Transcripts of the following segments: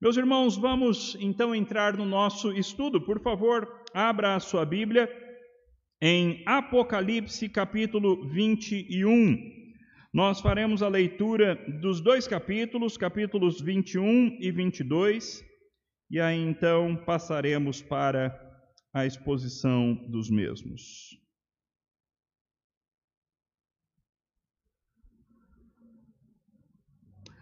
Meus irmãos, vamos então entrar no nosso estudo. Por favor, abra a sua Bíblia em Apocalipse capítulo 21. Nós faremos a leitura dos dois capítulos, capítulos 21 e 22, e aí então passaremos para a exposição dos mesmos.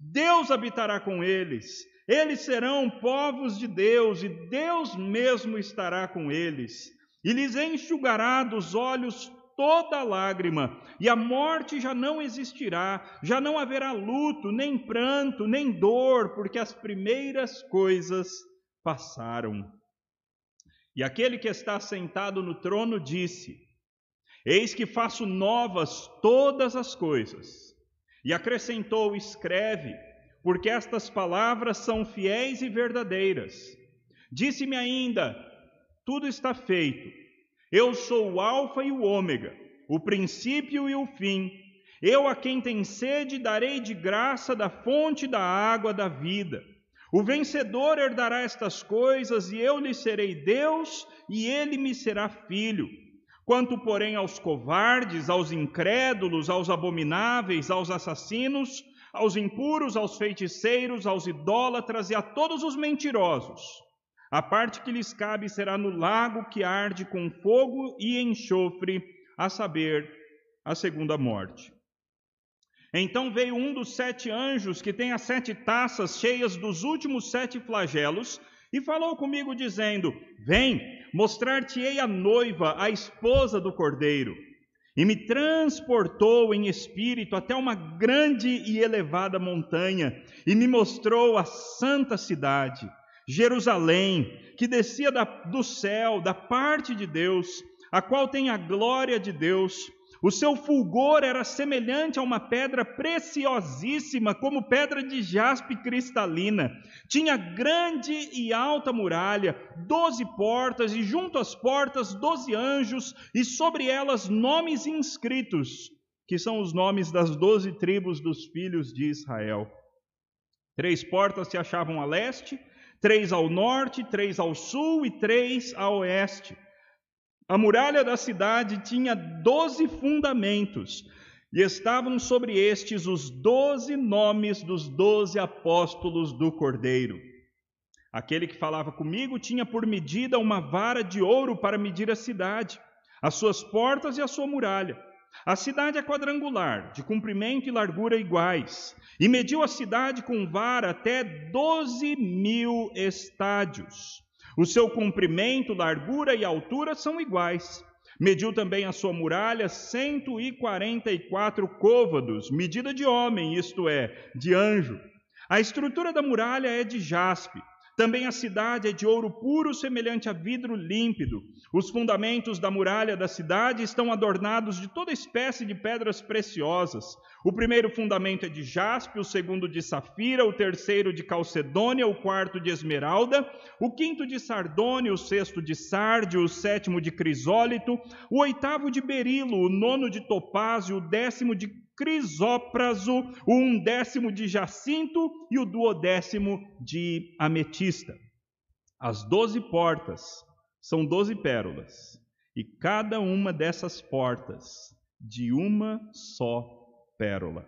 Deus habitará com eles, eles serão povos de Deus, e Deus mesmo estará com eles, e lhes enxugará dos olhos toda lágrima, e a morte já não existirá, já não haverá luto, nem pranto, nem dor, porque as primeiras coisas passaram. E aquele que está sentado no trono disse: Eis que faço novas todas as coisas. E acrescentou: Escreve, porque estas palavras são fiéis e verdadeiras. Disse-me ainda: Tudo está feito. Eu sou o Alfa e o Ômega, o princípio e o fim. Eu a quem tem sede darei de graça da fonte da água da vida. O vencedor herdará estas coisas, e eu lhe serei Deus, e ele me será filho. Quanto, porém, aos covardes, aos incrédulos, aos abomináveis, aos assassinos, aos impuros, aos feiticeiros, aos idólatras e a todos os mentirosos, a parte que lhes cabe será no lago que arde com fogo e enxofre, a saber, a segunda morte. Então veio um dos sete anjos que tem as sete taças cheias dos últimos sete flagelos e falou comigo, dizendo: Vem, mostrar-te-ei a noiva, a esposa do cordeiro. E me transportou em espírito até uma grande e elevada montanha, e me mostrou a santa cidade, Jerusalém, que descia da, do céu, da parte de Deus, a qual tem a glória de Deus. O seu fulgor era semelhante a uma pedra preciosíssima, como pedra de jaspe cristalina. Tinha grande e alta muralha, doze portas, e junto às portas doze anjos, e sobre elas nomes inscritos, que são os nomes das doze tribos dos filhos de Israel. Três portas se achavam a leste, três ao norte, três ao sul e três a oeste. A muralha da cidade tinha doze fundamentos, e estavam sobre estes os doze nomes dos doze apóstolos do Cordeiro. Aquele que falava comigo tinha por medida uma vara de ouro para medir a cidade, as suas portas e a sua muralha. A cidade é quadrangular, de comprimento e largura iguais, e mediu a cidade com vara até doze mil estádios. O seu comprimento, largura e altura são iguais. Mediu também a sua muralha 144 côvados, medida de homem, isto é, de anjo. A estrutura da muralha é de jaspe, também a cidade é de ouro puro, semelhante a vidro límpido. Os fundamentos da muralha da cidade estão adornados de toda espécie de pedras preciosas. O primeiro fundamento é de jaspe, o segundo de safira, o terceiro de calcedônia, o quarto de esmeralda, o quinto de sardônio, o sexto de sárdio, o sétimo de crisólito, o oitavo de berilo, o nono de topázio, o décimo de crisópraso, o undécimo de jacinto e o duodécimo de ametista. As doze portas são doze pérolas, e cada uma dessas portas de uma só pérola.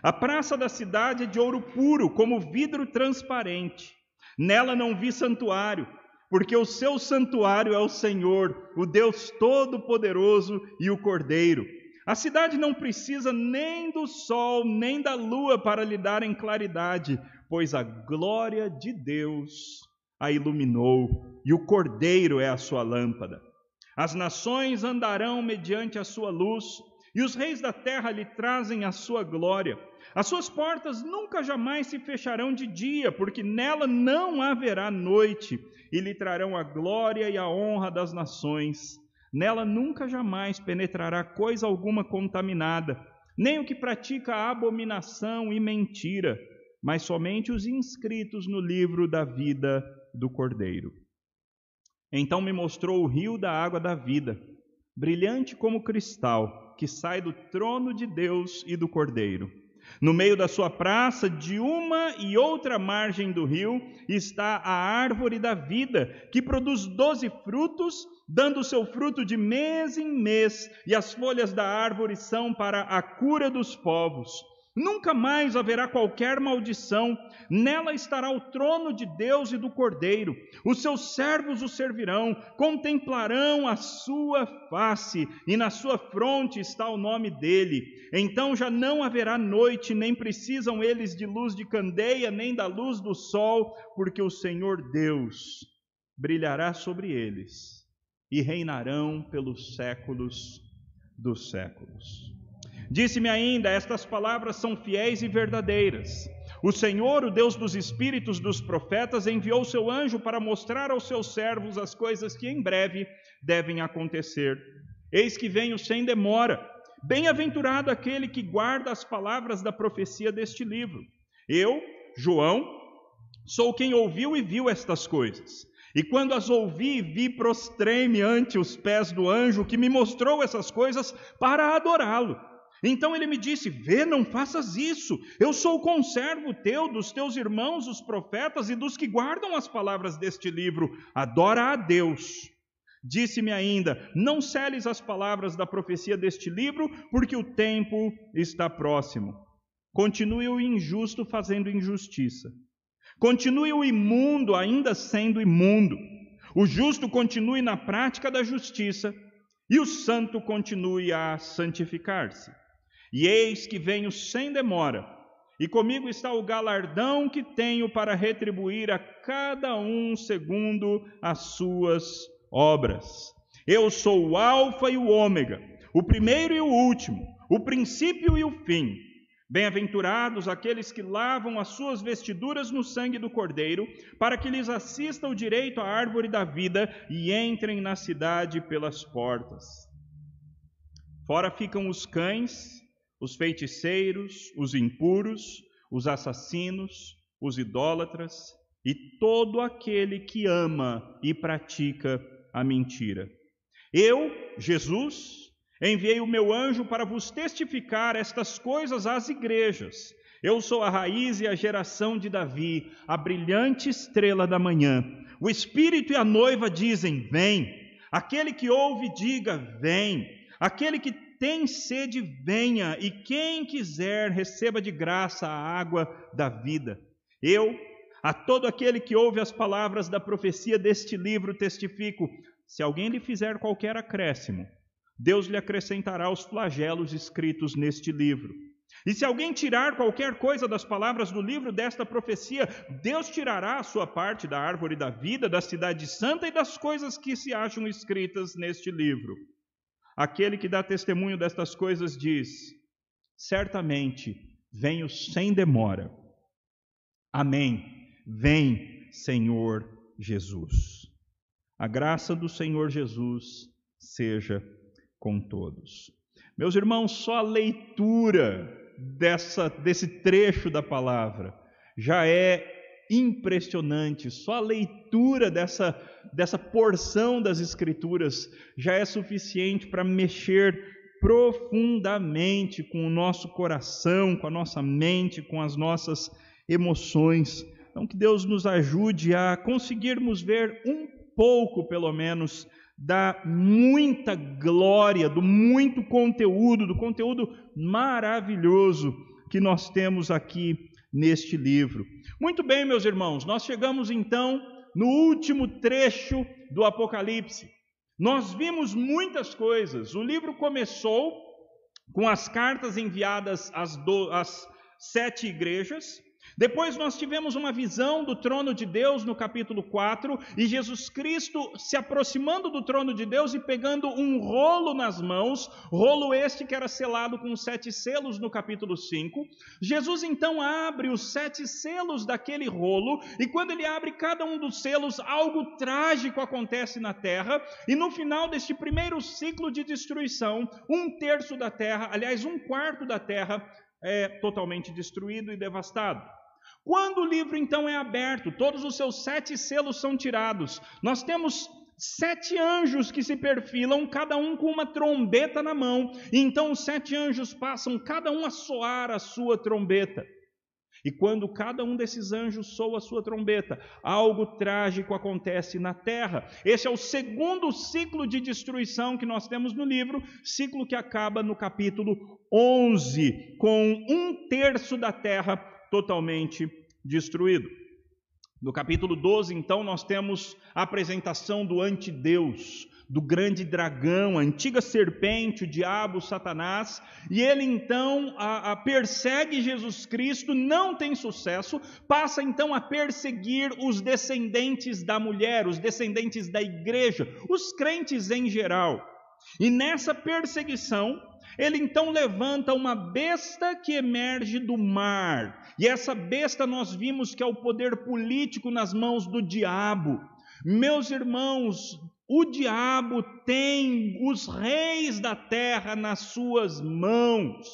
A praça da cidade é de ouro puro, como vidro transparente. Nela não vi santuário, porque o seu santuário é o Senhor, o Deus Todo-Poderoso e o Cordeiro. A cidade não precisa nem do sol, nem da lua para lhe darem claridade, pois a glória de Deus a iluminou e o cordeiro é a sua lâmpada. As nações andarão mediante a sua luz, e os reis da terra lhe trazem a sua glória. As suas portas nunca jamais se fecharão de dia, porque nela não haverá noite, e lhe trarão a glória e a honra das nações. Nela nunca jamais penetrará coisa alguma contaminada, nem o que pratica abominação e mentira, mas somente os inscritos no livro da vida do Cordeiro. Então me mostrou o rio da água da vida, brilhante como cristal, que sai do trono de Deus e do Cordeiro. No meio da sua praça, de uma e outra margem do rio, está a árvore da vida, que produz doze frutos, dando seu fruto de mês em mês, e as folhas da árvore são para a cura dos povos. Nunca mais haverá qualquer maldição, nela estará o trono de Deus e do Cordeiro. Os seus servos o servirão, contemplarão a sua face, e na sua fronte está o nome dele. Então já não haverá noite, nem precisam eles de luz de candeia, nem da luz do sol, porque o Senhor Deus brilhará sobre eles e reinarão pelos séculos dos séculos. Disse-me ainda: Estas palavras são fiéis e verdadeiras. O Senhor, o Deus dos espíritos dos profetas, enviou seu anjo para mostrar aos seus servos as coisas que em breve devem acontecer. Eis que venho sem demora. Bem-aventurado aquele que guarda as palavras da profecia deste livro. Eu, João, sou quem ouviu e viu estas coisas. E quando as ouvi vi, prostrei-me ante os pés do anjo que me mostrou essas coisas para adorá-lo. Então ele me disse: Vê, não faças isso. Eu sou o conservo teu, dos teus irmãos, os profetas e dos que guardam as palavras deste livro. Adora a Deus. Disse-me ainda: Não celes as palavras da profecia deste livro, porque o tempo está próximo. Continue o injusto fazendo injustiça. Continue o imundo ainda sendo imundo. O justo continue na prática da justiça. E o santo continue a santificar-se. E eis que venho sem demora, e comigo está o galardão que tenho para retribuir a cada um segundo as suas obras. Eu sou o Alfa e o Ômega, o primeiro e o último, o princípio e o fim. Bem-aventurados aqueles que lavam as suas vestiduras no sangue do Cordeiro, para que lhes assista o direito à árvore da vida e entrem na cidade pelas portas. Fora ficam os cães os feiticeiros, os impuros, os assassinos, os idólatras e todo aquele que ama e pratica a mentira. Eu, Jesus, enviei o meu anjo para vos testificar estas coisas às igrejas. Eu sou a raiz e a geração de Davi, a brilhante estrela da manhã. O Espírito e a noiva dizem: Vem. Aquele que ouve, diga: Vem. Aquele que tem sede, venha, e quem quiser, receba de graça a água da vida. Eu, a todo aquele que ouve as palavras da profecia deste livro, testifico: se alguém lhe fizer qualquer acréscimo, Deus lhe acrescentará os flagelos escritos neste livro. E se alguém tirar qualquer coisa das palavras do livro desta profecia, Deus tirará a sua parte da árvore da vida, da cidade santa e das coisas que se acham escritas neste livro. Aquele que dá testemunho destas coisas diz: Certamente venho sem demora. Amém. Vem, Senhor Jesus. A graça do Senhor Jesus seja com todos. Meus irmãos, só a leitura dessa, desse trecho da palavra já é impressionante, só a leitura dessa dessa porção das Escrituras já é suficiente para mexer profundamente com o nosso coração, com a nossa mente, com as nossas emoções. Então, que Deus nos ajude a conseguirmos ver um pouco, pelo menos, da muita glória, do muito conteúdo, do conteúdo maravilhoso que nós temos aqui neste livro. Muito bem, meus irmãos, nós chegamos então no último trecho do Apocalipse. Nós vimos muitas coisas. O livro começou com as cartas enviadas às, do, às sete igrejas, Depois nós tivemos uma visão do trono de Deus no capítulo 4 e Jesus Cristo se aproximando do trono de Deus e pegando um rolo nas mãos, rolo este que era selado com sete selos no capítulo 5. Jesus então abre os sete selos daquele rolo e quando ele abre cada um dos selos, algo trágico acontece na terra e no final deste primeiro ciclo de destruição, um terço da terra, aliás, um quarto da terra, é totalmente destruído e devastado. Quando o livro então é aberto, todos os seus sete selos são tirados. Nós temos sete anjos que se perfilam, cada um com uma trombeta na mão. E então os sete anjos passam, cada um a soar a sua trombeta. E quando cada um desses anjos soa a sua trombeta, algo trágico acontece na terra. Esse é o segundo ciclo de destruição que nós temos no livro, ciclo que acaba no capítulo 11, com um terço da terra totalmente destruído. No capítulo 12, então, nós temos a apresentação do antideus, do grande dragão, a antiga serpente, o diabo, Satanás, e ele então a, a persegue Jesus Cristo, não tem sucesso, passa então a perseguir os descendentes da mulher, os descendentes da igreja, os crentes em geral. E nessa perseguição, ele então levanta uma besta que emerge do mar. E essa besta nós vimos que é o poder político nas mãos do diabo. Meus irmãos, o diabo tem os reis da terra nas suas mãos.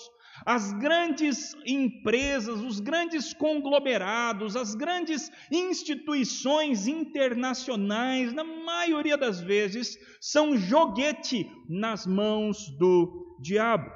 As grandes empresas, os grandes conglomerados, as grandes instituições internacionais, na maioria das vezes, são joguete nas mãos do diabo.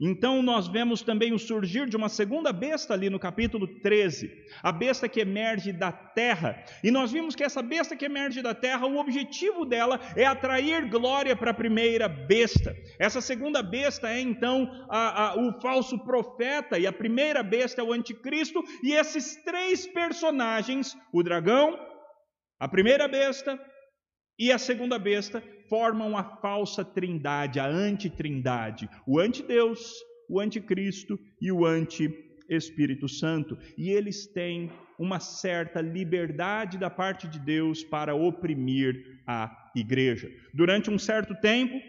Então nós vemos também o surgir de uma segunda besta ali no capítulo 13, a besta que emerge da terra. E nós vimos que essa besta que emerge da terra, o objetivo dela é atrair glória para a primeira besta. Essa segunda besta é então a, a, o falso profeta, e a primeira besta é o anticristo, e esses três personagens, o dragão, a primeira besta e a segunda besta, formam a falsa trindade, a antitrindade, o antideus, o anticristo e o anti-Espírito Santo. E eles têm uma certa liberdade da parte de Deus para oprimir a igreja. Durante um certo tempo,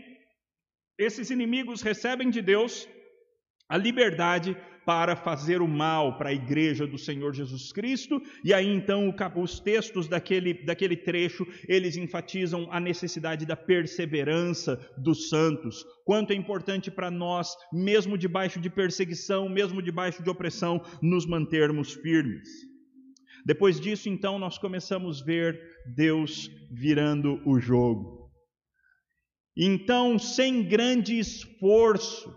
esses inimigos recebem de Deus a liberdade para fazer o mal para a igreja do Senhor Jesus Cristo, e aí então os textos daquele, daquele trecho, eles enfatizam a necessidade da perseverança dos santos, quanto é importante para nós, mesmo debaixo de perseguição, mesmo debaixo de opressão, nos mantermos firmes. Depois disso, então, nós começamos a ver Deus virando o jogo. Então, sem grande esforço,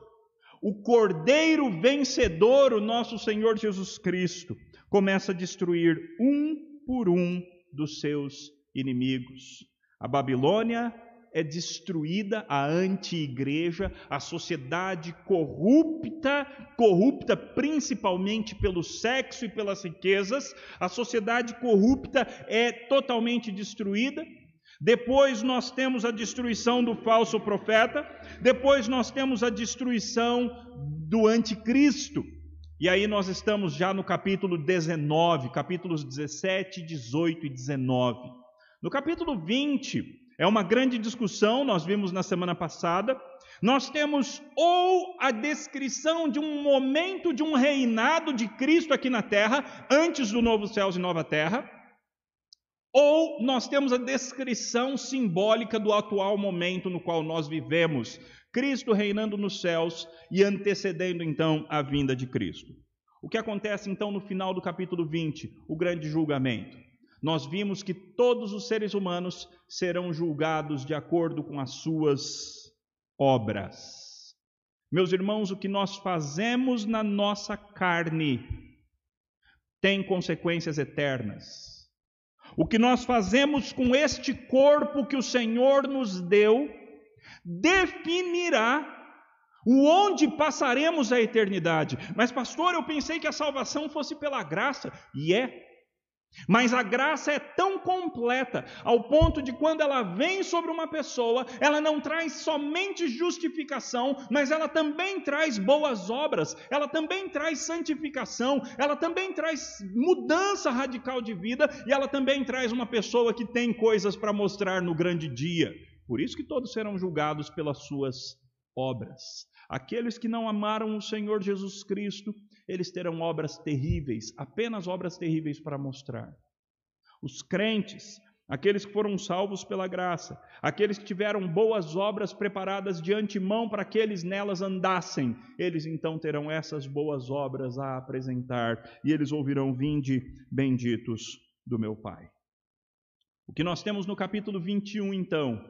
o Cordeiro vencedor, o nosso Senhor Jesus Cristo, começa a destruir um por um dos seus inimigos. A Babilônia é destruída, a anti-igreja, a sociedade corrupta, corrupta principalmente pelo sexo e pelas riquezas, a sociedade corrupta é totalmente destruída. Depois nós temos a destruição do falso profeta, depois nós temos a destruição do anticristo. E aí nós estamos já no capítulo 19, capítulos 17, 18 e 19. No capítulo 20, é uma grande discussão, nós vimos na semana passada. Nós temos ou a descrição de um momento de um reinado de Cristo aqui na terra, antes do novo céus e nova terra, ou nós temos a descrição simbólica do atual momento no qual nós vivemos, Cristo reinando nos céus e antecedendo então a vinda de Cristo. O que acontece então no final do capítulo 20? O grande julgamento. Nós vimos que todos os seres humanos serão julgados de acordo com as suas obras. Meus irmãos, o que nós fazemos na nossa carne tem consequências eternas. O que nós fazemos com este corpo que o Senhor nos deu definirá o onde passaremos a eternidade. Mas, pastor, eu pensei que a salvação fosse pela graça, e é. Mas a graça é tão completa ao ponto de quando ela vem sobre uma pessoa, ela não traz somente justificação, mas ela também traz boas obras, ela também traz santificação, ela também traz mudança radical de vida e ela também traz uma pessoa que tem coisas para mostrar no grande dia. Por isso que todos serão julgados pelas suas obras. Aqueles que não amaram o Senhor Jesus Cristo, eles terão obras terríveis, apenas obras terríveis para mostrar. Os crentes, aqueles que foram salvos pela graça, aqueles que tiveram boas obras preparadas de antemão para que eles nelas andassem, eles então terão essas boas obras a apresentar e eles ouvirão: Vinde, benditos do meu Pai. O que nós temos no capítulo 21, então,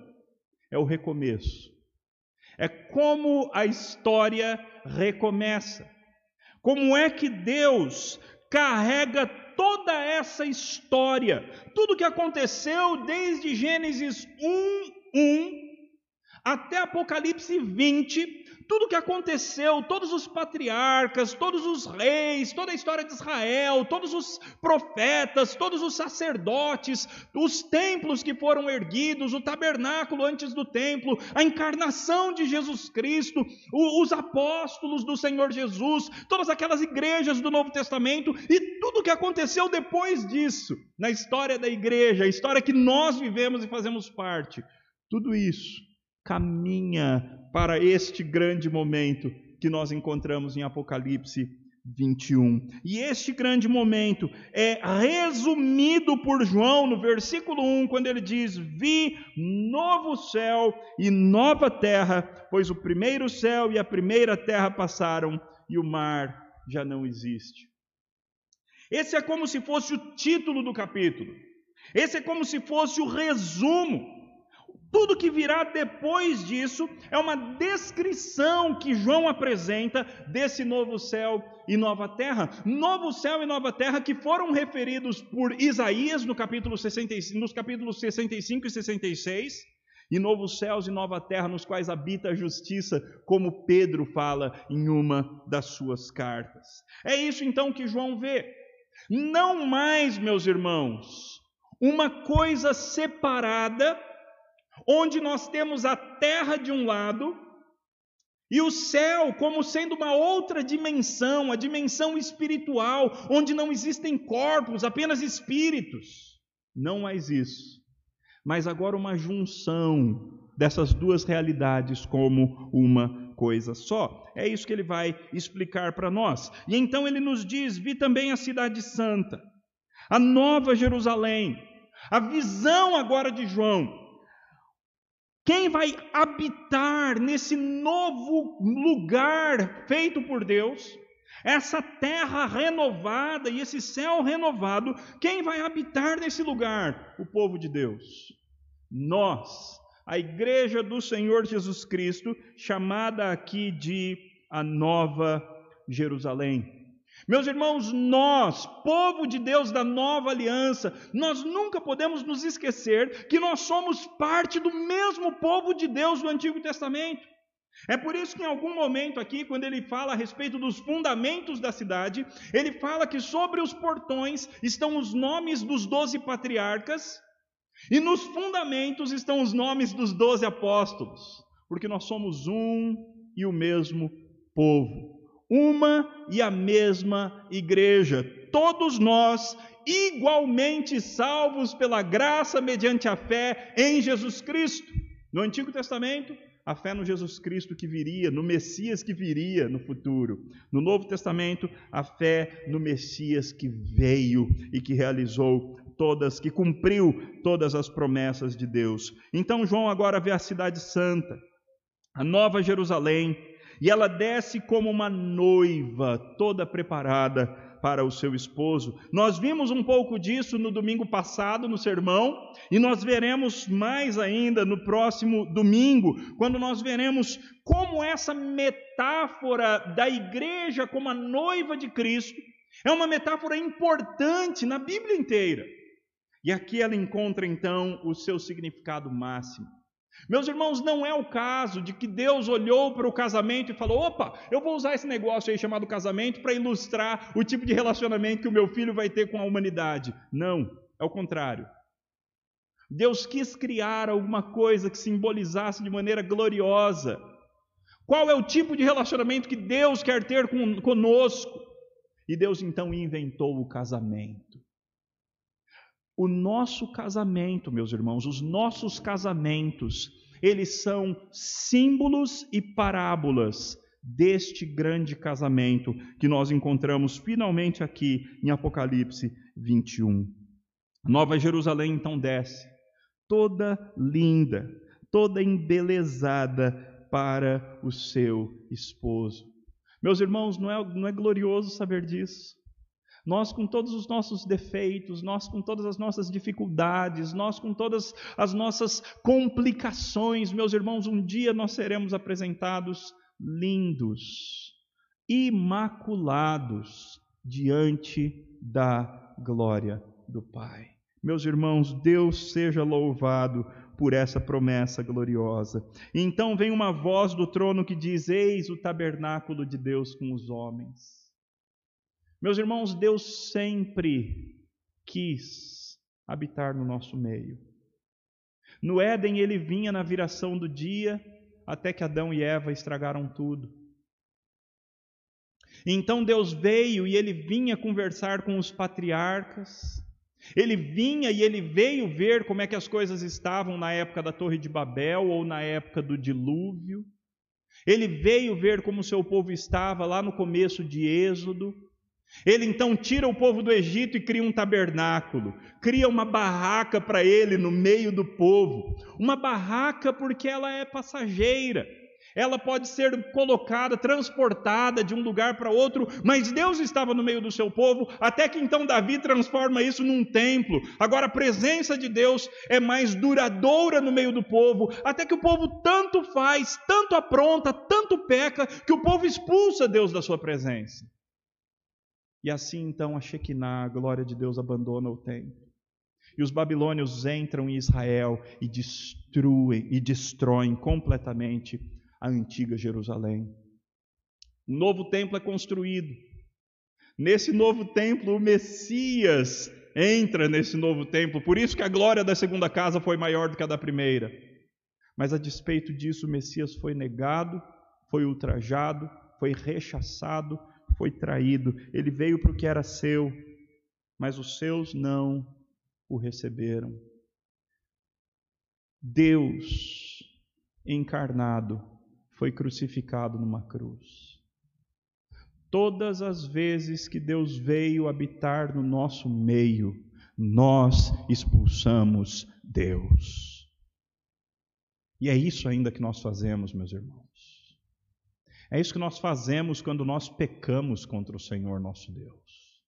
é o recomeço. É como a história recomeça. Como é que Deus carrega toda essa história, tudo que aconteceu desde Gênesis 1, 1 até Apocalipse 20, tudo que aconteceu, todos os patriarcas, todos os reis, toda a história de Israel, todos os profetas, todos os sacerdotes, os templos que foram erguidos, o tabernáculo antes do templo, a encarnação de Jesus Cristo, os apóstolos do Senhor Jesus, todas aquelas igrejas do Novo Testamento e tudo que aconteceu depois disso, na história da igreja, a história que nós vivemos e fazemos parte. Tudo isso caminha para este grande momento que nós encontramos em Apocalipse 21. E este grande momento é resumido por João no versículo 1, quando ele diz: Vi novo céu e nova terra, pois o primeiro céu e a primeira terra passaram e o mar já não existe. Esse é como se fosse o título do capítulo. Esse é como se fosse o resumo tudo que virá depois disso é uma descrição que João apresenta desse novo céu e nova terra. Novo céu e nova terra que foram referidos por Isaías no capítulo 65, nos capítulos 65 e 66, e novos céus e nova terra nos quais habita a justiça, como Pedro fala em uma das suas cartas. É isso então que João vê. Não mais, meus irmãos, uma coisa separada onde nós temos a terra de um lado e o céu como sendo uma outra dimensão, a dimensão espiritual, onde não existem corpos, apenas espíritos. Não mais isso. Mas agora uma junção dessas duas realidades como uma coisa só. É isso que ele vai explicar para nós. E então ele nos diz: Vi também a Cidade Santa, a Nova Jerusalém. A visão agora de João quem vai habitar nesse novo lugar feito por Deus? Essa terra renovada e esse céu renovado, quem vai habitar nesse lugar? O povo de Deus. Nós, a igreja do Senhor Jesus Cristo, chamada aqui de a Nova Jerusalém. Meus irmãos, nós, povo de Deus da nova aliança, nós nunca podemos nos esquecer que nós somos parte do mesmo povo de Deus do Antigo Testamento. É por isso que em algum momento aqui, quando ele fala a respeito dos fundamentos da cidade, ele fala que sobre os portões estão os nomes dos doze patriarcas e nos fundamentos estão os nomes dos doze apóstolos, porque nós somos um e o mesmo povo uma e a mesma igreja, todos nós igualmente salvos pela graça mediante a fé em Jesus Cristo. No Antigo Testamento, a fé no Jesus Cristo que viria, no Messias que viria no futuro. No Novo Testamento, a fé no Messias que veio e que realizou todas, que cumpriu todas as promessas de Deus. Então João agora vê a cidade santa, a nova Jerusalém, e ela desce como uma noiva, toda preparada para o seu esposo. Nós vimos um pouco disso no domingo passado, no sermão, e nós veremos mais ainda no próximo domingo, quando nós veremos como essa metáfora da igreja como a noiva de Cristo é uma metáfora importante na Bíblia inteira. E aqui ela encontra então o seu significado máximo. Meus irmãos, não é o caso de que Deus olhou para o casamento e falou: opa, eu vou usar esse negócio aí chamado casamento para ilustrar o tipo de relacionamento que o meu filho vai ter com a humanidade. Não, é o contrário. Deus quis criar alguma coisa que simbolizasse de maneira gloriosa. Qual é o tipo de relacionamento que Deus quer ter conosco? E Deus então inventou o casamento. O nosso casamento, meus irmãos, os nossos casamentos, eles são símbolos e parábolas deste grande casamento que nós encontramos finalmente aqui em Apocalipse 21. Nova Jerusalém então desce, toda linda, toda embelezada para o seu esposo. Meus irmãos, não é, não é glorioso saber disso? Nós, com todos os nossos defeitos, nós, com todas as nossas dificuldades, nós, com todas as nossas complicações, meus irmãos, um dia nós seremos apresentados lindos, imaculados diante da glória do Pai. Meus irmãos, Deus seja louvado por essa promessa gloriosa. Então vem uma voz do trono que diz: Eis o tabernáculo de Deus com os homens. Meus irmãos, Deus sempre quis habitar no nosso meio. No Éden, ele vinha na viração do dia, até que Adão e Eva estragaram tudo. Então Deus veio e ele vinha conversar com os patriarcas. Ele vinha e ele veio ver como é que as coisas estavam na época da Torre de Babel ou na época do dilúvio. Ele veio ver como o seu povo estava lá no começo de Êxodo. Ele então tira o povo do Egito e cria um tabernáculo, cria uma barraca para ele no meio do povo. Uma barraca porque ela é passageira, ela pode ser colocada, transportada de um lugar para outro, mas Deus estava no meio do seu povo, até que então Davi transforma isso num templo. Agora a presença de Deus é mais duradoura no meio do povo, até que o povo tanto faz, tanto apronta, tanto peca, que o povo expulsa Deus da sua presença. E assim então a Shekinah, a glória de Deus, abandona o templo. E os babilônios entram em Israel e destruem e destroem completamente a antiga Jerusalém. Um novo templo é construído. Nesse novo templo, o Messias entra nesse novo templo. Por isso que a glória da segunda casa foi maior do que a da primeira. Mas a despeito disso, o Messias foi negado, foi ultrajado, foi rechaçado, foi traído, ele veio para o que era seu, mas os seus não o receberam. Deus encarnado foi crucificado numa cruz. Todas as vezes que Deus veio habitar no nosso meio, nós expulsamos Deus. E é isso ainda que nós fazemos, meus irmãos. É isso que nós fazemos quando nós pecamos contra o Senhor nosso Deus.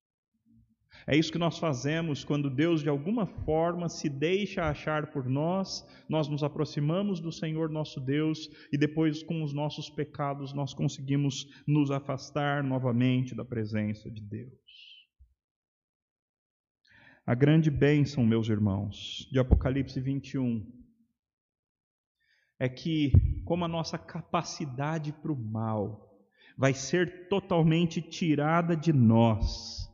É isso que nós fazemos quando Deus de alguma forma se deixa achar por nós, nós nos aproximamos do Senhor nosso Deus e depois, com os nossos pecados, nós conseguimos nos afastar novamente da presença de Deus. A grande bênção, meus irmãos, de Apocalipse 21 é que, como a nossa capacidade para o mal vai ser totalmente tirada de nós,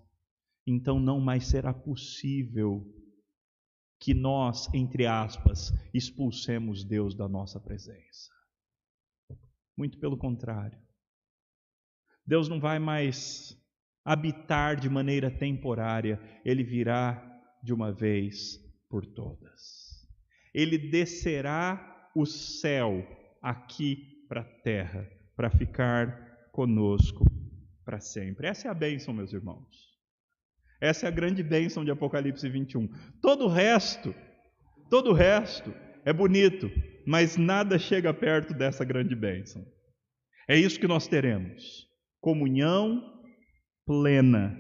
então não mais será possível que nós, entre aspas, expulsemos Deus da nossa presença. Muito pelo contrário. Deus não vai mais habitar de maneira temporária, ele virá de uma vez por todas. Ele descerá o céu aqui para a terra, para ficar conosco para sempre. Essa é a bênção, meus irmãos. Essa é a grande bênção de Apocalipse 21. Todo o resto, todo o resto é bonito, mas nada chega perto dessa grande bênção. É isso que nós teremos: comunhão plena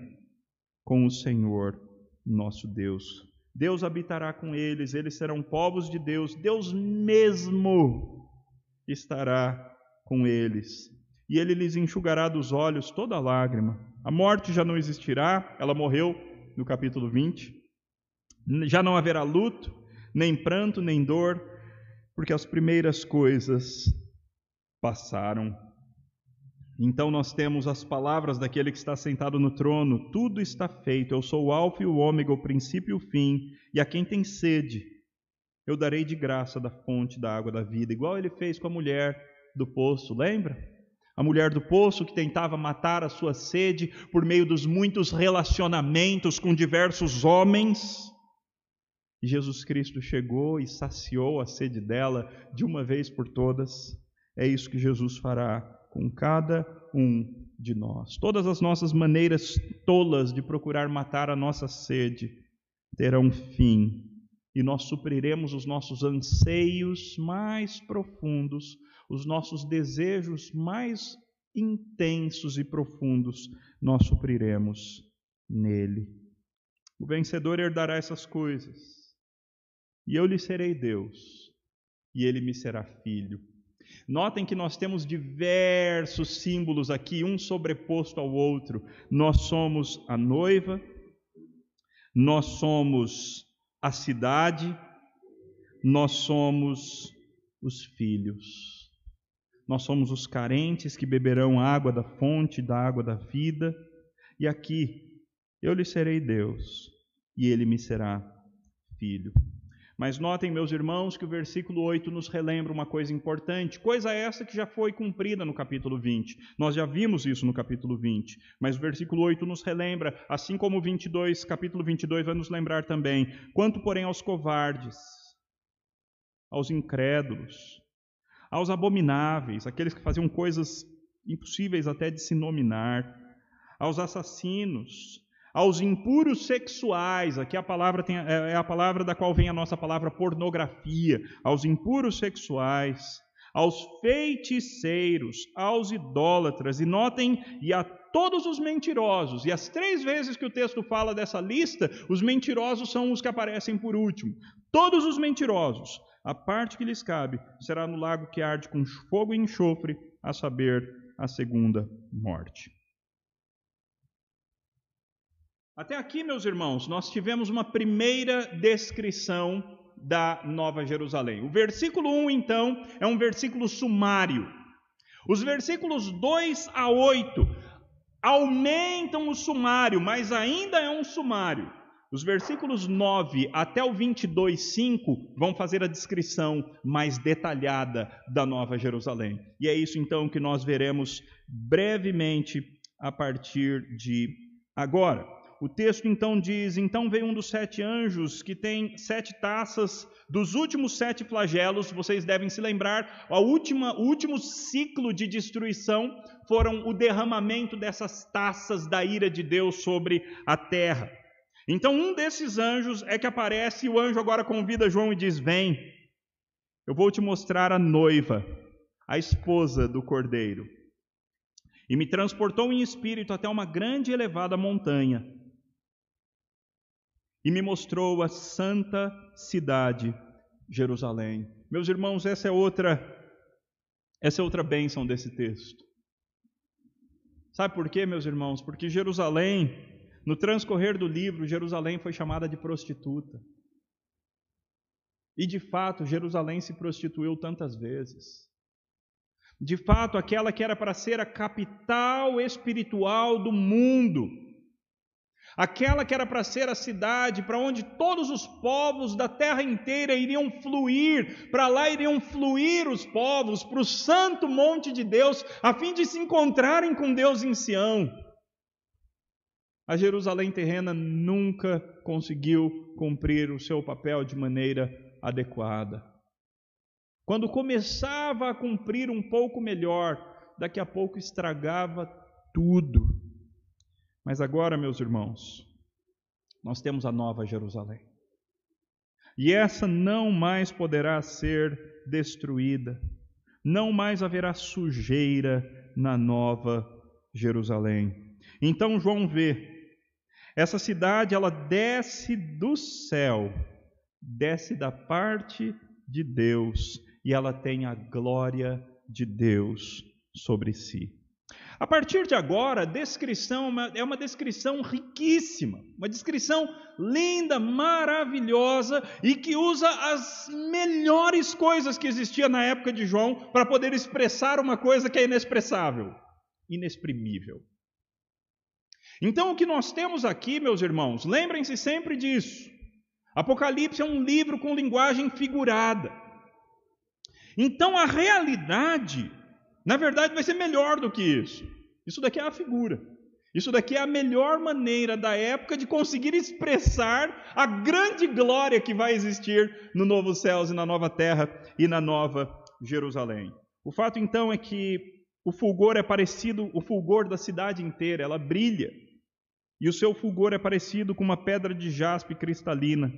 com o Senhor nosso Deus Deus habitará com eles, eles serão povos de Deus, Deus mesmo estará com eles. E ele lhes enxugará dos olhos toda lágrima. A morte já não existirá, ela morreu no capítulo 20. Já não haverá luto, nem pranto, nem dor, porque as primeiras coisas passaram. Então nós temos as palavras daquele que está sentado no trono: tudo está feito, eu sou o Alfa e o Ômega, o princípio e o fim, e a quem tem sede, eu darei de graça da fonte da água da vida, igual ele fez com a mulher do poço, lembra? A mulher do poço que tentava matar a sua sede por meio dos muitos relacionamentos com diversos homens. E Jesus Cristo chegou e saciou a sede dela de uma vez por todas. É isso que Jesus fará com cada um de nós. Todas as nossas maneiras tolas de procurar matar a nossa sede terão fim e nós supriremos os nossos anseios mais profundos, os nossos desejos mais intensos e profundos, nós supriremos nele. O vencedor herdará essas coisas e eu lhe serei Deus, e ele me será filho. Notem que nós temos diversos símbolos aqui, um sobreposto ao outro. Nós somos a noiva, nós somos a cidade, nós somos os filhos. Nós somos os carentes que beberão água da fonte, da água da vida. E aqui, eu lhe serei Deus, e ele me será filho. Mas notem, meus irmãos, que o versículo 8 nos relembra uma coisa importante, coisa essa que já foi cumprida no capítulo 20. Nós já vimos isso no capítulo 20, mas o versículo 8 nos relembra, assim como o 22, capítulo 22 vai nos lembrar também. Quanto, porém, aos covardes, aos incrédulos, aos abomináveis, aqueles que faziam coisas impossíveis até de se nominar, aos assassinos, aos impuros sexuais, aqui a palavra tem, é, é a palavra da qual vem a nossa palavra pornografia, aos impuros sexuais, aos feiticeiros, aos idólatras, e notem, e a todos os mentirosos, e as três vezes que o texto fala dessa lista, os mentirosos são os que aparecem por último. Todos os mentirosos, a parte que lhes cabe será no lago que arde com fogo e enxofre, a saber, a segunda morte. Até aqui, meus irmãos, nós tivemos uma primeira descrição da Nova Jerusalém. O versículo 1, então, é um versículo sumário. Os versículos 2 a 8 aumentam o sumário, mas ainda é um sumário. Os versículos 9 até o 22, 5 vão fazer a descrição mais detalhada da Nova Jerusalém. E é isso então que nós veremos brevemente a partir de agora. O texto então diz: Então veio um dos sete anjos que tem sete taças dos últimos sete flagelos. Vocês devem se lembrar, a última, o último ciclo de destruição foram o derramamento dessas taças da ira de Deus sobre a terra. Então, um desses anjos é que aparece, e o anjo agora convida João e diz: Vem, eu vou te mostrar a noiva, a esposa do cordeiro. E me transportou em espírito até uma grande e elevada montanha e me mostrou a santa cidade, Jerusalém. Meus irmãos, essa é outra essa é outra bênção desse texto. Sabe por quê, meus irmãos? Porque Jerusalém, no transcorrer do livro, Jerusalém foi chamada de prostituta. E de fato, Jerusalém se prostituiu tantas vezes. De fato, aquela que era para ser a capital espiritual do mundo, aquela que era para ser a cidade para onde todos os povos da terra inteira iriam fluir, para lá iriam fluir os povos para o santo monte de Deus, a fim de se encontrarem com Deus em Sião. A Jerusalém terrena nunca conseguiu cumprir o seu papel de maneira adequada. Quando começava a cumprir um pouco melhor, daqui a pouco estragava tudo. Mas agora, meus irmãos, nós temos a nova Jerusalém. E essa não mais poderá ser destruída. Não mais haverá sujeira na nova Jerusalém. Então João vê essa cidade, ela desce do céu, desce da parte de Deus, e ela tem a glória de Deus sobre si. A partir de agora, a descrição é uma descrição riquíssima, uma descrição linda, maravilhosa e que usa as melhores coisas que existia na época de João para poder expressar uma coisa que é inexpressável, inexprimível. Então, o que nós temos aqui, meus irmãos, lembrem-se sempre disso. Apocalipse é um livro com linguagem figurada. Então, a realidade na verdade, vai ser melhor do que isso. Isso daqui é a figura. Isso daqui é a melhor maneira da época de conseguir expressar a grande glória que vai existir no novo céus e na nova terra e na nova Jerusalém. O fato então é que o fulgor é parecido, o fulgor da cidade inteira, ela brilha. E o seu fulgor é parecido com uma pedra de jaspe cristalina.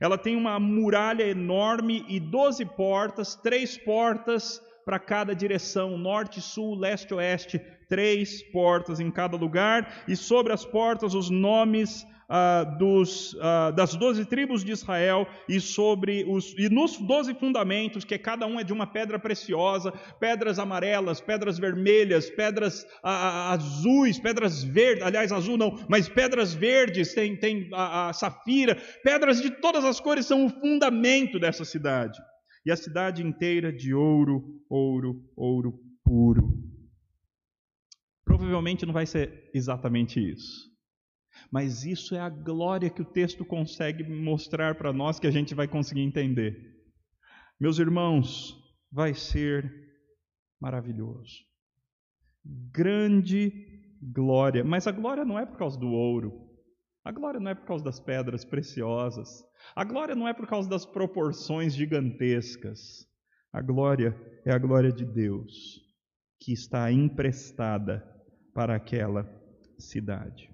Ela tem uma muralha enorme e doze portas, três portas para cada direção, norte, sul, leste, oeste, três portas em cada lugar, e sobre as portas os nomes ah, dos, ah, das doze tribos de Israel, e sobre os e nos doze fundamentos, que cada um é de uma pedra preciosa, pedras amarelas, pedras vermelhas, pedras ah, azuis, pedras verdes, aliás, azul não, mas pedras verdes, tem, tem a, a safira, pedras de todas as cores são o fundamento dessa cidade e a cidade inteira de ouro, ouro, ouro puro. Provavelmente não vai ser exatamente isso. Mas isso é a glória que o texto consegue mostrar para nós que a gente vai conseguir entender. Meus irmãos, vai ser maravilhoso. Grande glória. Mas a glória não é por causa do ouro. A glória não é por causa das pedras preciosas. A glória não é por causa das proporções gigantescas. A glória é a glória de Deus, que está emprestada para aquela cidade.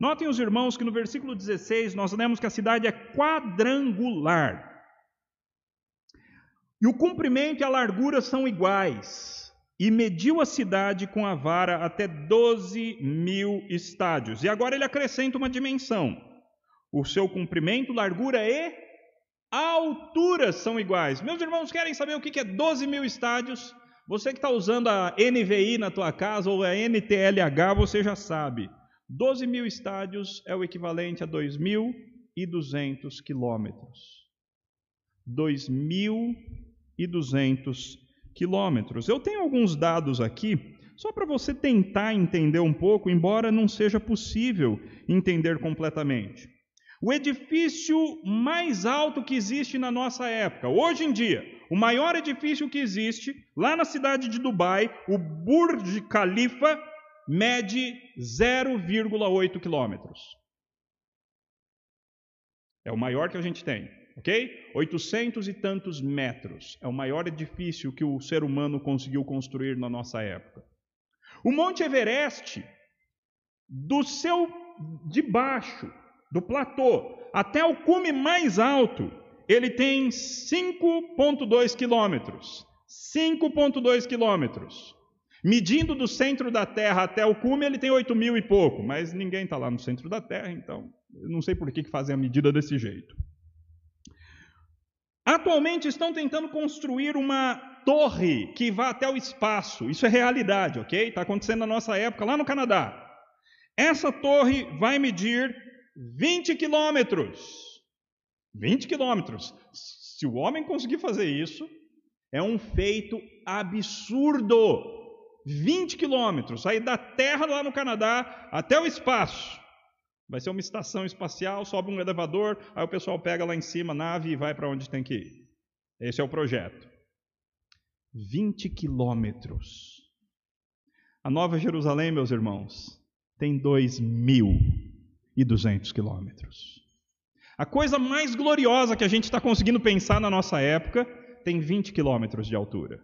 Notem os irmãos que no versículo 16 nós lemos que a cidade é quadrangular. E o comprimento e a largura são iguais e mediu a cidade com a vara até 12 mil estádios. E agora ele acrescenta uma dimensão: o seu comprimento, largura e altura são iguais. Meus irmãos querem saber o que é 12 mil estádios? Você que está usando a NVI na tua casa ou a NTLH, você já sabe. 12 mil estádios é o equivalente a 2.200 quilômetros. 2.200 quilômetros. Eu tenho alguns dados aqui, só para você tentar entender um pouco, embora não seja possível entender completamente. O edifício mais alto que existe na nossa época, hoje em dia, o maior edifício que existe, lá na cidade de Dubai, o Burj Khalifa, mede 0,8 quilômetros. É o maior que a gente tem ok? 800 e tantos metros. É o maior edifício que o ser humano conseguiu construir na nossa época. O Monte Everest, do seu de baixo, do platô, até o cume mais alto, ele tem 5,2 quilômetros. 5,2 quilômetros. Medindo do centro da Terra até o cume, ele tem 8 mil e pouco, mas ninguém está lá no centro da Terra, então eu não sei por que, que fazem a medida desse jeito. Atualmente estão tentando construir uma torre que vá até o espaço. Isso é realidade, ok? Está acontecendo na nossa época lá no Canadá. Essa torre vai medir 20 quilômetros. 20 quilômetros. Se o homem conseguir fazer isso, é um feito absurdo. 20 quilômetros, sair da Terra lá no Canadá até o espaço. Vai ser uma estação espacial, sobe um elevador, aí o pessoal pega lá em cima a nave e vai para onde tem que ir. Esse é o projeto. 20 quilômetros. A Nova Jerusalém, meus irmãos, tem 2.200 quilômetros. A coisa mais gloriosa que a gente está conseguindo pensar na nossa época tem 20 quilômetros de altura.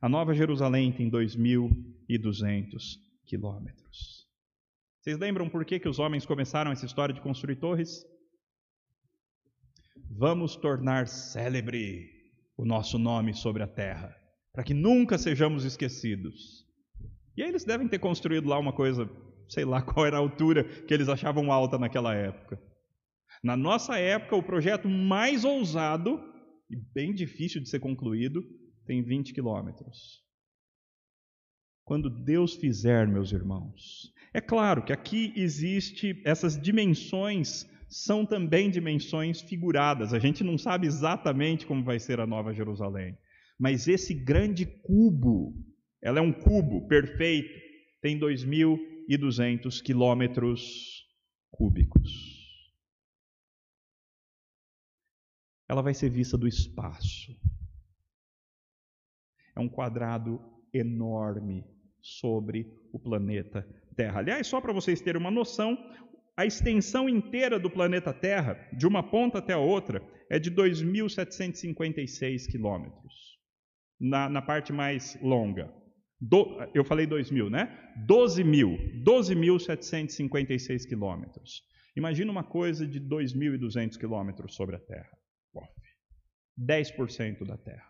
A Nova Jerusalém tem 2.200 quilômetros. Vocês lembram por que, que os homens começaram essa história de construir torres? Vamos tornar célebre o nosso nome sobre a terra, para que nunca sejamos esquecidos. E aí eles devem ter construído lá uma coisa, sei lá qual era a altura que eles achavam alta naquela época. Na nossa época, o projeto mais ousado e bem difícil de ser concluído tem 20 quilômetros. quando Deus fizer, meus irmãos. É claro que aqui existe essas dimensões são também dimensões figuradas. A gente não sabe exatamente como vai ser a Nova Jerusalém, mas esse grande cubo, ela é um cubo perfeito, tem 2.200 quilômetros cúbicos. Ela vai ser vista do espaço. É um quadrado enorme sobre o planeta Terra. Aliás, só para vocês terem uma noção, a extensão inteira do planeta Terra, de uma ponta até a outra, é de 2.756 quilômetros, na, na parte mais longa. Do, eu falei 2.000, né? 12 mil, 12.756 quilômetros. Imagina uma coisa de 2.200 quilômetros sobre a Terra. 10% da Terra.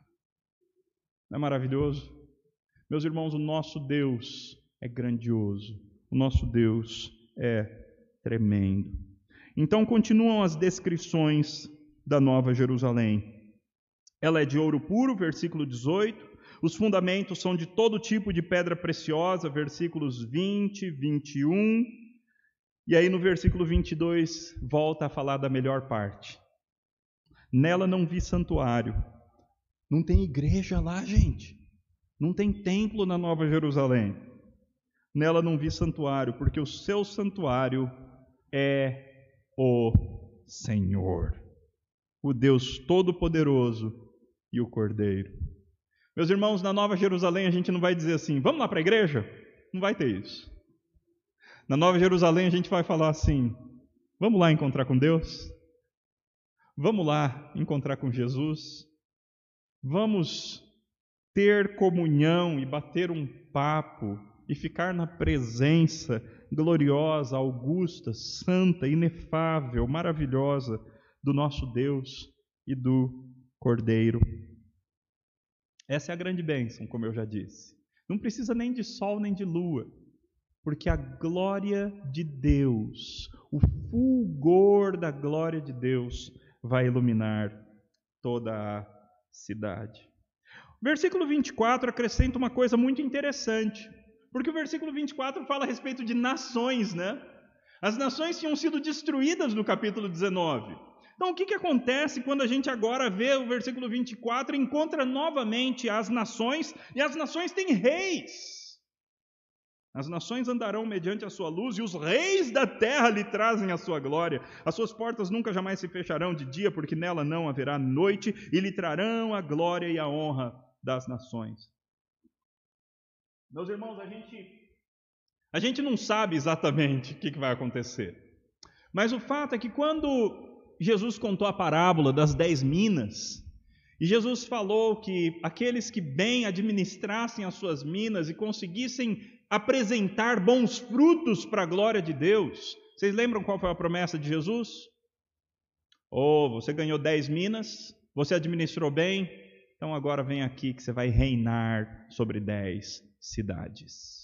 Não é maravilhoso? Meus irmãos, o nosso Deus é grandioso. O nosso Deus é tremendo. Então continuam as descrições da Nova Jerusalém. Ela é de ouro puro, versículo 18. Os fundamentos são de todo tipo de pedra preciosa, versículos 20, 21. E aí no versículo 22 volta a falar da melhor parte. Nela não vi santuário. Não tem igreja lá, gente. Não tem templo na Nova Jerusalém. Nela não vi santuário, porque o seu santuário é o Senhor, o Deus Todo-Poderoso e o Cordeiro. Meus irmãos, na Nova Jerusalém a gente não vai dizer assim, vamos lá para a igreja? Não vai ter isso. Na Nova Jerusalém a gente vai falar assim, vamos lá encontrar com Deus? Vamos lá encontrar com Jesus? Vamos ter comunhão e bater um papo e ficar na presença gloriosa, augusta, santa, inefável, maravilhosa do nosso Deus e do Cordeiro. Essa é a grande bênção, como eu já disse. Não precisa nem de sol nem de lua, porque a glória de Deus, o fulgor da glória de Deus, vai iluminar toda a cidade. Versículo 24 acrescenta uma coisa muito interessante. Porque o versículo 24 fala a respeito de nações, né? As nações tinham sido destruídas no capítulo 19. Então, o que, que acontece quando a gente agora vê o versículo 24 e encontra novamente as nações, e as nações têm reis? As nações andarão mediante a sua luz, e os reis da terra lhe trazem a sua glória. As suas portas nunca jamais se fecharão de dia, porque nela não haverá noite, e lhe trarão a glória e a honra das nações. Meus irmãos, a gente, a gente não sabe exatamente o que, vai acontecer. Mas o fato é que quando Jesus contou a parábola das dez minas, e Jesus falou que aqueles que bem administrassem as suas minas e conseguissem apresentar bons frutos para a glória de Deus. Vocês lembram qual foi a promessa de Jesus? Oh, você ganhou dez minas, você administrou bem, então agora vem aqui que você vai reinar sobre dez cidades.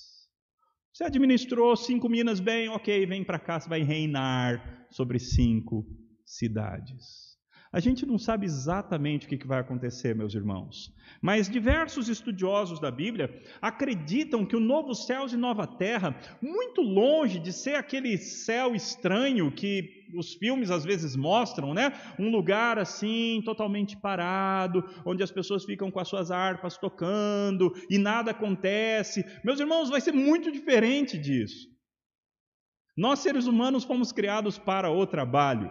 Você administrou cinco minas bem, ok, vem para cá, você vai reinar sobre cinco cidades. A gente não sabe exatamente o que vai acontecer, meus irmãos, mas diversos estudiosos da Bíblia acreditam que o novo céu e nova terra, muito longe de ser aquele céu estranho que os filmes às vezes mostram, né? Um lugar assim, totalmente parado, onde as pessoas ficam com as suas harpas tocando e nada acontece. Meus irmãos, vai ser muito diferente disso. Nós, seres humanos, fomos criados para o trabalho.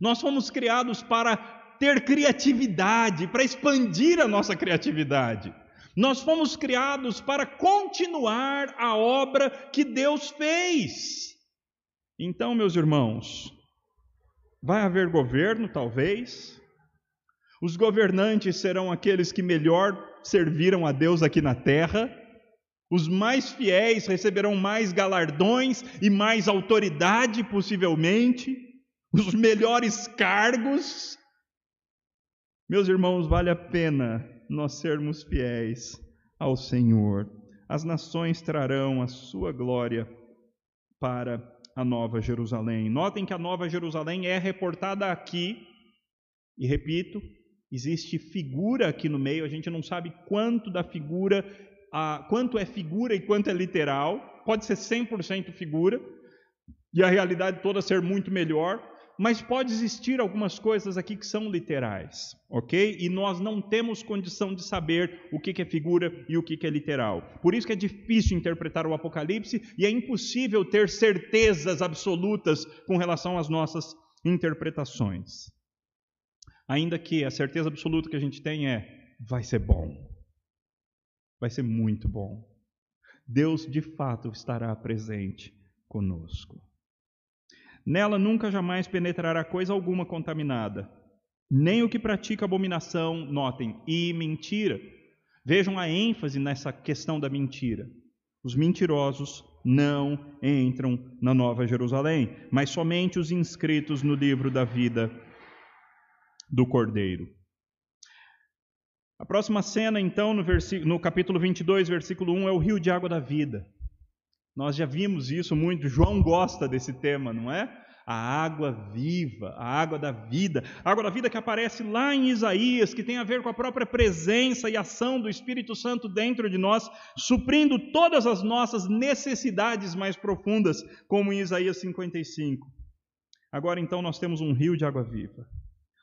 Nós fomos criados para ter criatividade, para expandir a nossa criatividade. Nós fomos criados para continuar a obra que Deus fez. Então, meus irmãos, vai haver governo, talvez. Os governantes serão aqueles que melhor serviram a Deus aqui na terra. Os mais fiéis receberão mais galardões e mais autoridade, possivelmente. Os melhores cargos. Meus irmãos, vale a pena nós sermos fiéis ao Senhor. As nações trarão a sua glória para a Nova Jerusalém. Notem que a Nova Jerusalém é reportada aqui, e repito, existe figura aqui no meio, a gente não sabe quanto da figura a, quanto é figura e quanto é literal. Pode ser 100% figura e a realidade toda ser muito melhor, mas pode existir algumas coisas aqui que são literais, ok? E nós não temos condição de saber o que é figura e o que é literal. Por isso que é difícil interpretar o Apocalipse e é impossível ter certezas absolutas com relação às nossas interpretações. Ainda que a certeza absoluta que a gente tem é: vai ser bom. Vai ser muito bom. Deus de fato estará presente conosco. Nela nunca jamais penetrará coisa alguma contaminada, nem o que pratica abominação, notem, e mentira. Vejam a ênfase nessa questão da mentira. Os mentirosos não entram na Nova Jerusalém, mas somente os inscritos no livro da vida do Cordeiro. A próxima cena, então, no, no capítulo 22, versículo 1, é o rio de água da vida. Nós já vimos isso muito, João gosta desse tema, não é? A água viva, a água da vida, a água da vida que aparece lá em Isaías, que tem a ver com a própria presença e ação do Espírito Santo dentro de nós, suprindo todas as nossas necessidades mais profundas, como em Isaías 55. Agora então nós temos um rio de água viva,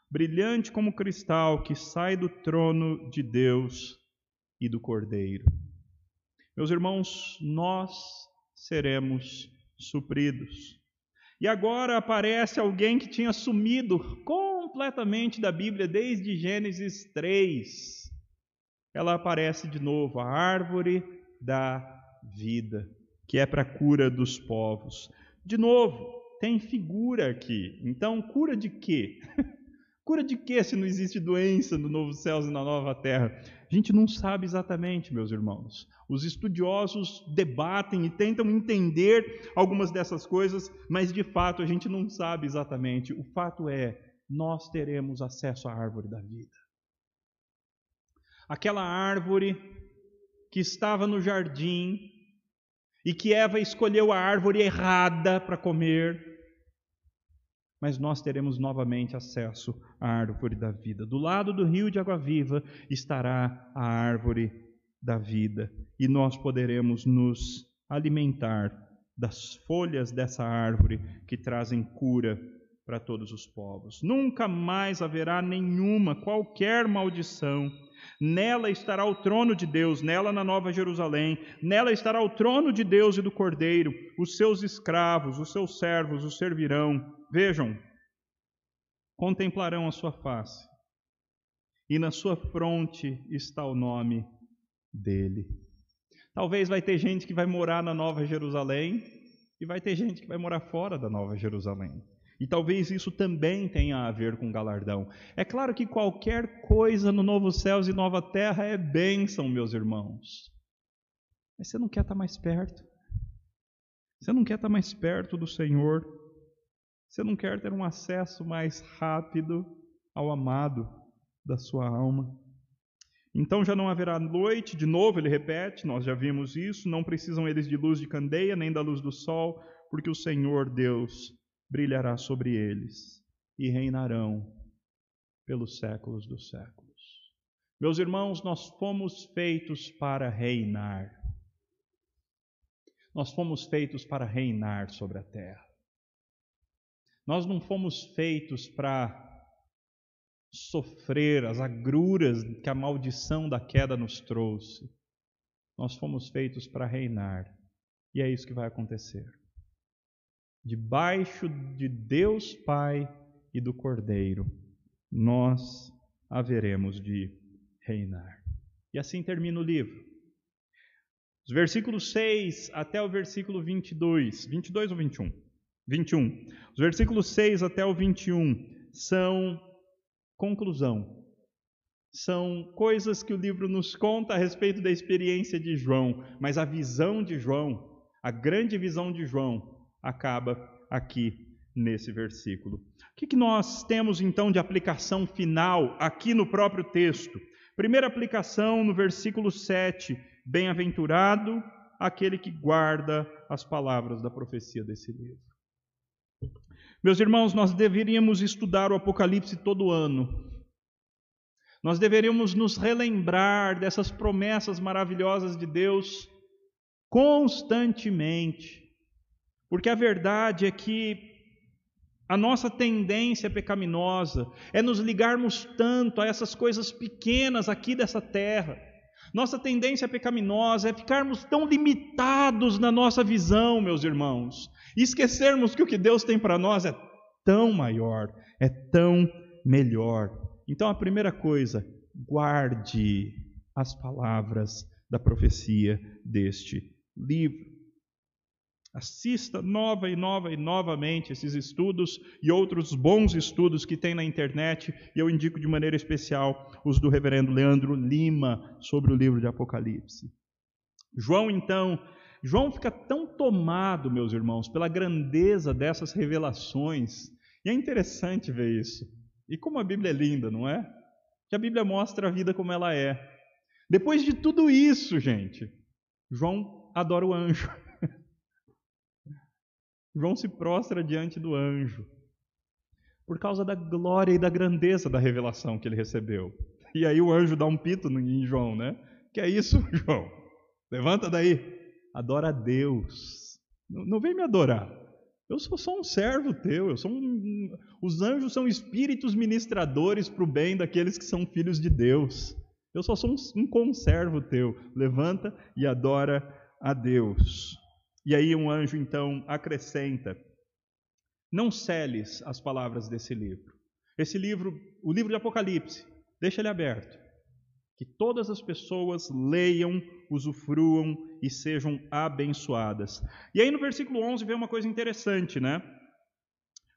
brilhante como cristal, que sai do trono de Deus e do Cordeiro. Meus irmãos, nós seremos supridos. E agora aparece alguém que tinha sumido completamente da Bíblia desde Gênesis 3. Ela aparece de novo, a árvore da vida, que é para a cura dos povos. De novo, tem figura aqui. Então, cura de quê? cura de quê se não existe doença no novo céu e na nova terra? A gente não sabe exatamente, meus irmãos. Os estudiosos debatem e tentam entender algumas dessas coisas, mas de fato a gente não sabe exatamente. O fato é, nós teremos acesso à árvore da vida. Aquela árvore que estava no jardim e que Eva escolheu a árvore errada para comer, mas nós teremos novamente acesso à árvore da vida. Do lado do rio de água viva estará a árvore da vida e nós poderemos nos alimentar das folhas dessa árvore que trazem cura para todos os povos. Nunca mais haverá nenhuma, qualquer maldição. Nela estará o trono de Deus, nela na Nova Jerusalém, nela estará o trono de Deus e do Cordeiro. Os seus escravos, os seus servos o servirão. Vejam, contemplarão a sua face, e na sua fronte está o nome dele. Talvez vai ter gente que vai morar na Nova Jerusalém e vai ter gente que vai morar fora da Nova Jerusalém. E talvez isso também tenha a ver com galardão. É claro que qualquer coisa no novo céus e nova terra é bênção, meus irmãos. Mas você não quer estar mais perto. Você não quer estar mais perto do Senhor. Você não quer ter um acesso mais rápido ao amado da sua alma. Então já não haverá noite, de novo ele repete, nós já vimos isso, não precisam eles de luz de candeia, nem da luz do sol, porque o Senhor Deus brilhará sobre eles e reinarão pelos séculos dos séculos. Meus irmãos, nós fomos feitos para reinar. Nós fomos feitos para reinar sobre a terra. Nós não fomos feitos para sofrer as agruras que a maldição da queda nos trouxe. Nós fomos feitos para reinar. E é isso que vai acontecer. Debaixo de Deus Pai e do Cordeiro, nós haveremos de reinar. E assim termina o livro. Os versículos 6 até o versículo 22, 22 ou 21? 21. Os versículos 6 até o 21 são Conclusão. São coisas que o livro nos conta a respeito da experiência de João, mas a visão de João, a grande visão de João, acaba aqui nesse versículo. O que, nós temos então de aplicação final aqui no próprio texto? Primeira aplicação no versículo 7: Bem-aventurado aquele que guarda as palavras da profecia desse livro. Meus irmãos, nós deveríamos estudar o Apocalipse todo ano. Nós deveríamos nos relembrar dessas promessas maravilhosas de Deus constantemente. Porque a verdade é que a nossa tendência pecaminosa é nos ligarmos tanto a essas coisas pequenas aqui dessa terra. Nossa tendência pecaminosa é ficarmos tão limitados na nossa visão, meus irmãos, e esquecermos que o que Deus tem para nós é tão maior, é tão melhor. Então, a primeira coisa, guarde as palavras da profecia deste livro. Assista nova e nova e novamente esses estudos e outros bons estudos que tem na internet, e eu indico de maneira especial os do reverendo Leandro Lima sobre o livro de Apocalipse. João, então, João fica tão tomado, meus irmãos, pela grandeza dessas revelações, e é interessante ver isso. E como a Bíblia é linda, não é? Que a Bíblia mostra a vida como ela é. Depois de tudo isso, gente, João adora o anjo. João se prostra diante do anjo por causa da glória e da grandeza da revelação que ele recebeu. E aí o anjo dá um pito em João, né? Que é isso, João? Levanta daí. Adora a Deus. Não vem me adorar. Eu sou só um servo teu. Eu sou um... Os anjos são espíritos ministradores para o bem daqueles que são filhos de Deus. Eu só sou um conservo teu. Levanta e adora a Deus. E aí um anjo então acrescenta: Não celes as palavras desse livro. Esse livro, o livro de Apocalipse, deixa ele aberto. Que todas as pessoas leiam, usufruam e sejam abençoadas. E aí no versículo 11 vem uma coisa interessante, né?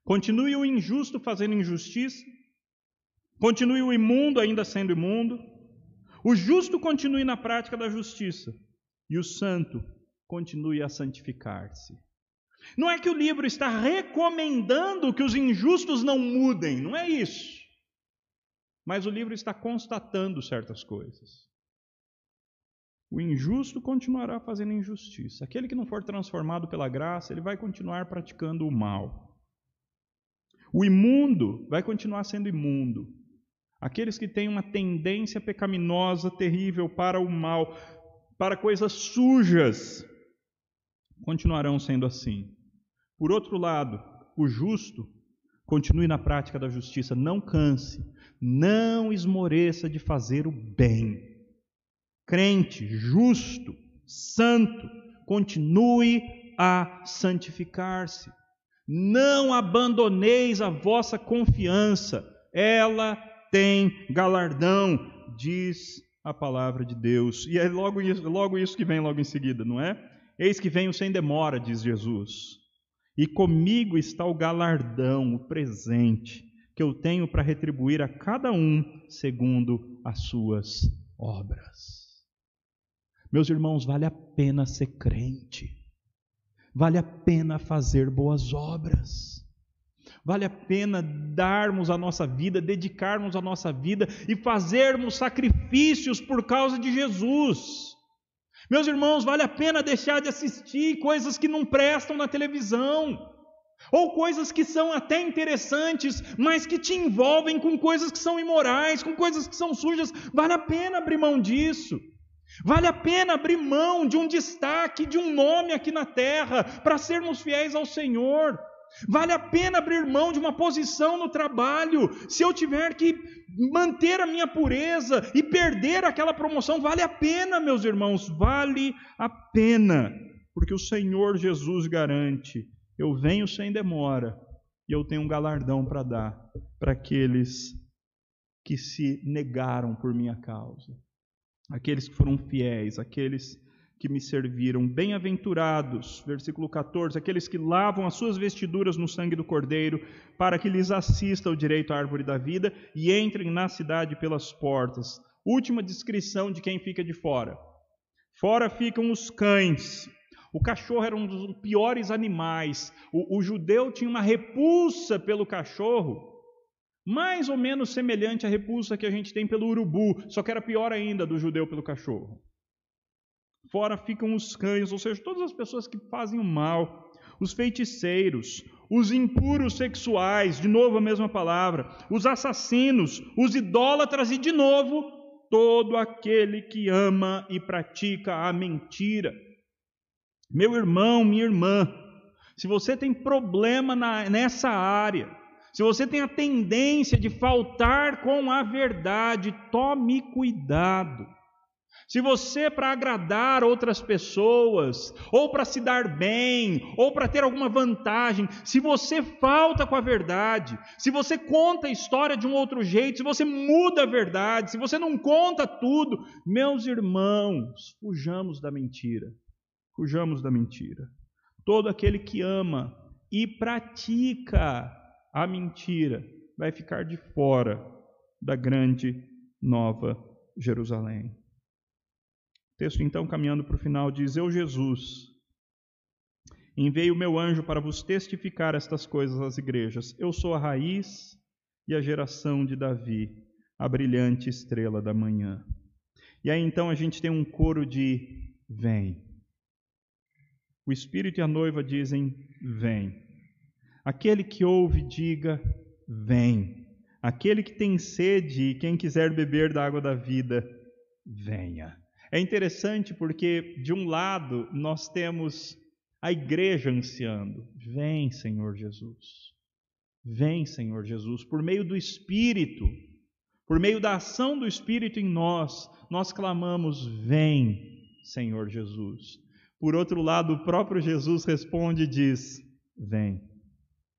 Continue o injusto fazendo injustiça, continue o imundo ainda sendo imundo, o justo continue na prática da justiça, e o santo continue a santificar-se. Não é que o livro está recomendando que os injustos não mudem, não é isso. Mas o livro está constatando certas coisas. O injusto continuará fazendo injustiça. Aquele que não for transformado pela graça, ele vai continuar praticando o mal. O imundo vai continuar sendo imundo. Aqueles que têm uma tendência pecaminosa terrível para o mal, para coisas sujas, continuarão sendo assim. Por outro lado, o justo continue na prática da justiça, não canse, não esmoreça de fazer o bem. Crente, justo, santo, continue a santificar-se. Não abandoneis a vossa confiança, ela tem galardão, diz a palavra de Deus. E é logo isso, logo isso que vem logo em seguida, não é? Eis que venho sem demora, diz Jesus, e comigo está o galardão, o presente, que eu tenho para retribuir a cada um segundo as suas obras. Meus irmãos, vale a pena ser crente, vale a pena fazer boas obras. Vale a pena darmos a nossa vida, dedicarmos a nossa vida e fazermos sacrifícios por causa de Jesus. Meus irmãos, vale a pena deixar de assistir coisas que não prestam na televisão, ou coisas que são até interessantes, mas que te envolvem com coisas que são imorais, com coisas que são sujas. Vale a pena abrir mão disso. Vale a pena abrir mão de um destaque, de um nome aqui na terra, para sermos fiéis ao Senhor. Vale a pena abrir mão de uma posição no trabalho, se eu tiver que manter a minha pureza e perder aquela promoção, vale a pena, meus irmãos, vale a pena, porque o Senhor Jesus garante: eu venho sem demora e eu tenho um galardão para dar para aqueles que se negaram por minha causa, aqueles que foram fiéis, aqueles que me serviram. Bem-aventurados, versículo 14, aqueles que lavam as suas vestiduras no sangue do Cordeiro, para que lhes assista o direito à árvore da vida e entrem na cidade pelas portas. Última descrição de quem fica de fora. Fora ficam os cães. O cachorro era um dos piores animais. O, o judeu tinha uma repulsa pelo cachorro, mais ou menos semelhante à repulsa que a gente tem pelo urubu, só que era pior ainda do judeu pelo cachorro. Fora ficam os cães, ou seja, todas as pessoas que fazem o mal. os feiticeiros, os impuros sexuais, de novo a mesma palavra, os assassinos, os idólatras e, de novo, todo aquele que ama e pratica a mentira. Meu irmão, minha irmã, se você tem problema na, nessa área, se você tem a tendência de faltar com a verdade, tome cuidado. Se você, para agradar outras pessoas, ou para se dar bem, ou para ter alguma vantagem, se você falta com a verdade, se você conta a história de um outro jeito, se você muda a verdade, se você não conta tudo, meus irmãos, fujamos da mentira. Fujamos da mentira. Todo aquele que ama e pratica a mentira vai ficar de fora da grande nova Jerusalém. Texto, então, caminhando para o final, diz: Eu, Jesus, enviei o meu anjo para vos testificar estas coisas às igrejas. Eu sou a raiz e a geração de Davi, a brilhante estrela da manhã. E aí então a gente tem um coro de vem. O Espírito e a noiva dizem: vem. Aquele que ouve, diga: Vem. Aquele que tem sede e quem quiser beber da água da vida, venha. É interessante porque, de um lado, nós temos a igreja ansiando: Vem, Senhor Jesus. Vem, Senhor Jesus. Por meio do Espírito, por meio da ação do Espírito em nós, nós clamamos: Vem, Senhor Jesus. Por outro lado, o próprio Jesus responde e diz: Vem.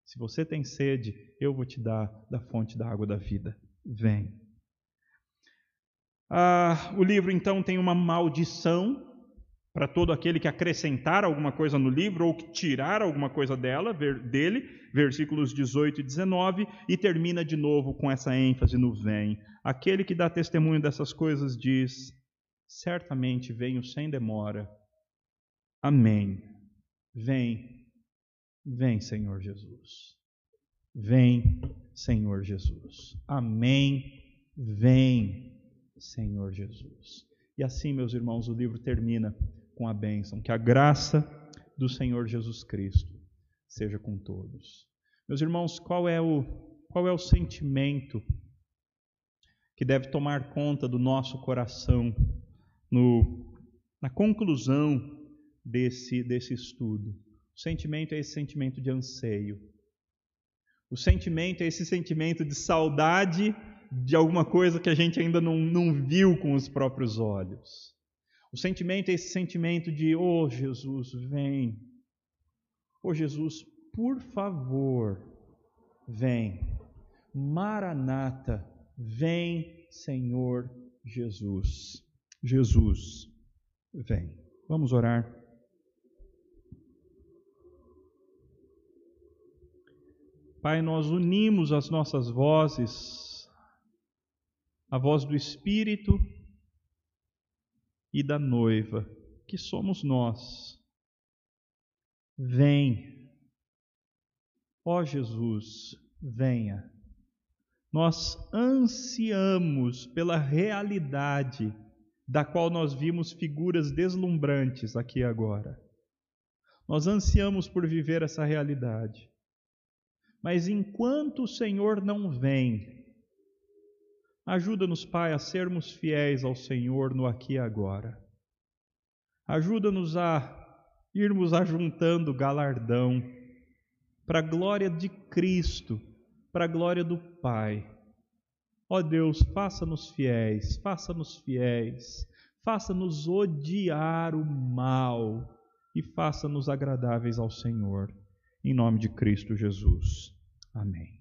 Se você tem sede, eu vou te dar da fonte da água da vida. Vem. Ah, o livro então tem uma maldição para todo aquele que acrescentar alguma coisa no livro ou que tirar alguma coisa dela, dele, versículos 18 e 19, e termina de novo com essa ênfase no vem. Aquele que dá testemunho dessas coisas diz: certamente venho sem demora. Amém. Vem Vem, Senhor Jesus. Vem, Senhor Jesus. Amém. Vem, Senhor Jesus. E assim, meus irmãos, o livro termina com a bênção. Que a graça do Senhor Jesus Cristo seja com todos. Meus irmãos, qual é o, qual é o sentimento que deve tomar conta do nosso coração no, na conclusão desse, desse estudo? O sentimento é esse sentimento de anseio. O sentimento é esse sentimento de saudade de alguma coisa que a gente ainda não, não viu com os próprios olhos. O sentimento é esse sentimento de, oh Jesus, vem. Oh Jesus, por favor, vem. Maranata, vem, Senhor Jesus. Jesus, vem. Vamos orar. Pai, nós unimos as nossas vozes, a voz do Espírito e da noiva, que somos nós. Vem, ó Jesus, venha. Nós ansiamos pela realidade da qual nós vimos figuras deslumbrantes aqui agora. Nós ansiamos por viver essa realidade. Mas enquanto o Senhor não vem, ajuda-nos, Pai, a sermos fiéis ao Senhor no aqui e agora. Ajuda-nos a irmos ajuntando galardão para a glória de Cristo, para a glória do Pai. Ó Deus, faça-nos fiéis, faça-nos fiéis, faça-nos odiar o mal e faça-nos agradáveis ao Senhor. Em nome de Cristo Jesus. Amém.